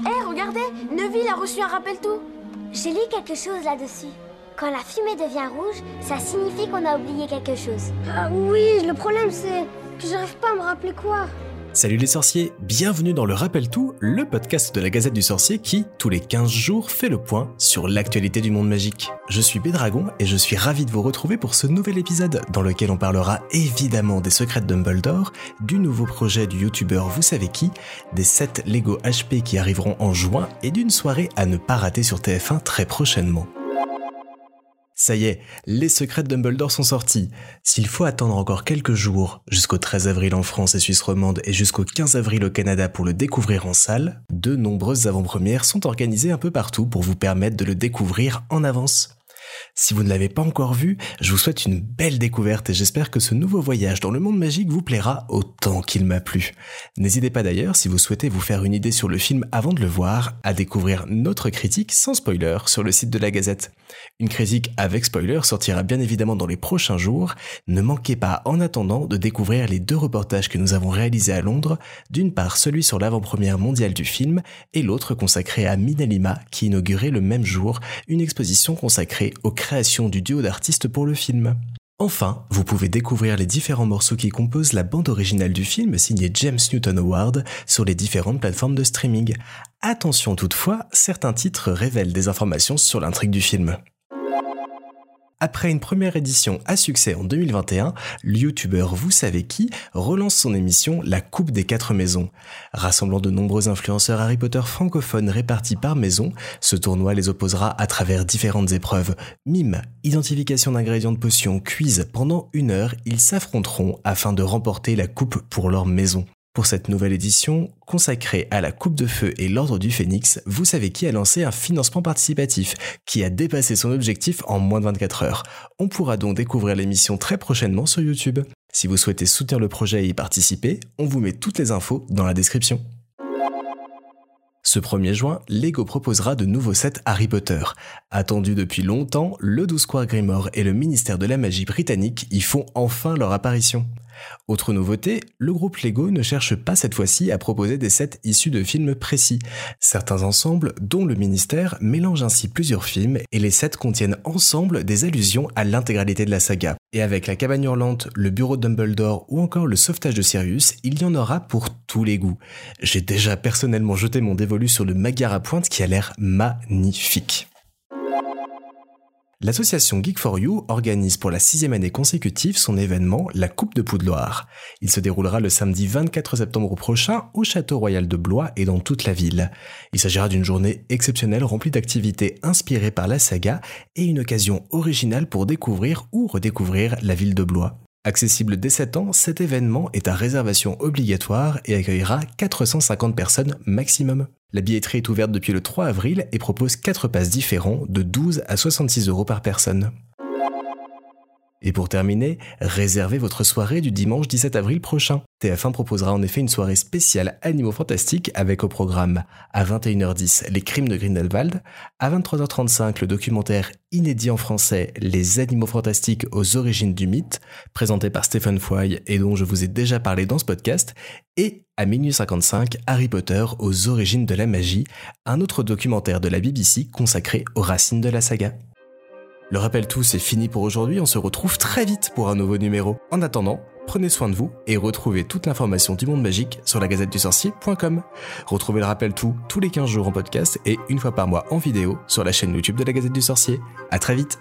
Hé, regardez Neville a reçu un rappel tout J'ai lu quelque chose là-dessus. Quand la fumée devient rouge, ça signifie qu'on a oublié quelque chose. Ah oui, le problème c'est que j'arrive pas à me rappeler quoi. Salut les sorciers, bienvenue dans le Rappel Tout, le podcast de la Gazette du Sorcier qui, tous les 15 jours, fait le point sur l'actualité du monde magique. Je suis Bédragon et je suis ravi de vous retrouver pour ce nouvel épisode dans lequel on parlera évidemment des secrets de Dumbledore, du nouveau projet du youtubeur Vous savez qui, des 7 Lego HP qui arriveront en juin et d'une soirée à ne pas rater sur TF1 très prochainement. Ça y est, les secrets de Dumbledore sont sortis. S'il faut attendre encore quelques jours, jusqu'au 13 avril en France et Suisse romande et jusqu'au 15 avril au Canada pour le découvrir en salle, de nombreuses avant-premières sont organisées un peu partout pour vous permettre de le découvrir en avance. Si vous ne l'avez pas encore vu, je vous souhaite une belle découverte et j'espère que ce nouveau voyage dans le monde magique vous plaira autant qu'il m'a plu. N'hésitez pas d'ailleurs, si vous souhaitez vous faire une idée sur le film avant de le voir, à découvrir notre critique sans spoiler sur le site de la Gazette. Une critique avec spoiler sortira bien évidemment dans les prochains jours. Ne manquez pas en attendant de découvrir les deux reportages que nous avons réalisés à Londres, d'une part celui sur l'avant-première mondiale du film et l'autre consacré à Minalima qui inaugurait le même jour une exposition consacrée aux créations du duo d'artistes pour le film. Enfin, vous pouvez découvrir les différents morceaux qui composent la bande originale du film signée James Newton Howard sur les différentes plateformes de streaming. Attention toutefois, certains titres révèlent des informations sur l'intrigue du film. Après une première édition à succès en 2021, le youtubeur Vous savez qui relance son émission La Coupe des Quatre Maisons. Rassemblant de nombreux influenceurs Harry Potter francophones répartis par maison, ce tournoi les opposera à travers différentes épreuves. Mime, identification d'ingrédients de potions, quiz. Pendant une heure, ils s'affronteront afin de remporter la coupe pour leur maison. Pour cette nouvelle édition, consacrée à la Coupe de Feu et l'Ordre du Phénix, vous savez qui a lancé un financement participatif qui a dépassé son objectif en moins de 24 heures. On pourra donc découvrir l'émission très prochainement sur YouTube. Si vous souhaitez soutenir le projet et y participer, on vous met toutes les infos dans la description. Ce 1er juin, Lego proposera de nouveaux sets Harry Potter. Attendu depuis longtemps, le 12 Square Grimoire et le ministère de la Magie britannique y font enfin leur apparition. Autre nouveauté, le groupe Lego ne cherche pas cette fois-ci à proposer des sets issus de films précis. Certains ensembles, dont le ministère, mélangent ainsi plusieurs films et les sets contiennent ensemble des allusions à l'intégralité de la saga. Et avec la cabane hurlante, le bureau de Dumbledore ou encore le sauvetage de Sirius, il y en aura pour tous les goûts. J'ai déjà personnellement jeté mon dévolu sur le Magyar à pointe qui a l'air magnifique. L'association Geek for You organise pour la sixième année consécutive son événement La Coupe de Poudloire. Il se déroulera le samedi 24 septembre prochain au Château Royal de Blois et dans toute la ville. Il s'agira d'une journée exceptionnelle remplie d'activités inspirées par la saga et une occasion originale pour découvrir ou redécouvrir la ville de Blois. Accessible dès 7 ans, cet événement est à réservation obligatoire et accueillera 450 personnes maximum. La billetterie est ouverte depuis le 3 avril et propose 4 passes différents de 12 à 66 euros par personne. Et pour terminer, réservez votre soirée du dimanche 17 avril prochain. TF1 proposera en effet une soirée spéciale Animaux Fantastiques avec au programme à 21h10 Les Crimes de Grindelwald, à 23h35 le documentaire inédit en français Les Animaux Fantastiques aux origines du mythe, présenté par Stephen Foy et dont je vous ai déjà parlé dans ce podcast, et à minuit 55 Harry Potter aux origines de la magie, un autre documentaire de la BBC consacré aux racines de la saga. Le rappel tout, c'est fini pour aujourd'hui, on se retrouve très vite pour un nouveau numéro. En attendant, prenez soin de vous et retrouvez toute l'information du monde magique sur la gazette du sorcier.com. Retrouvez le rappel tout tous les 15 jours en podcast et une fois par mois en vidéo sur la chaîne YouTube de la Gazette du Sorcier. À très vite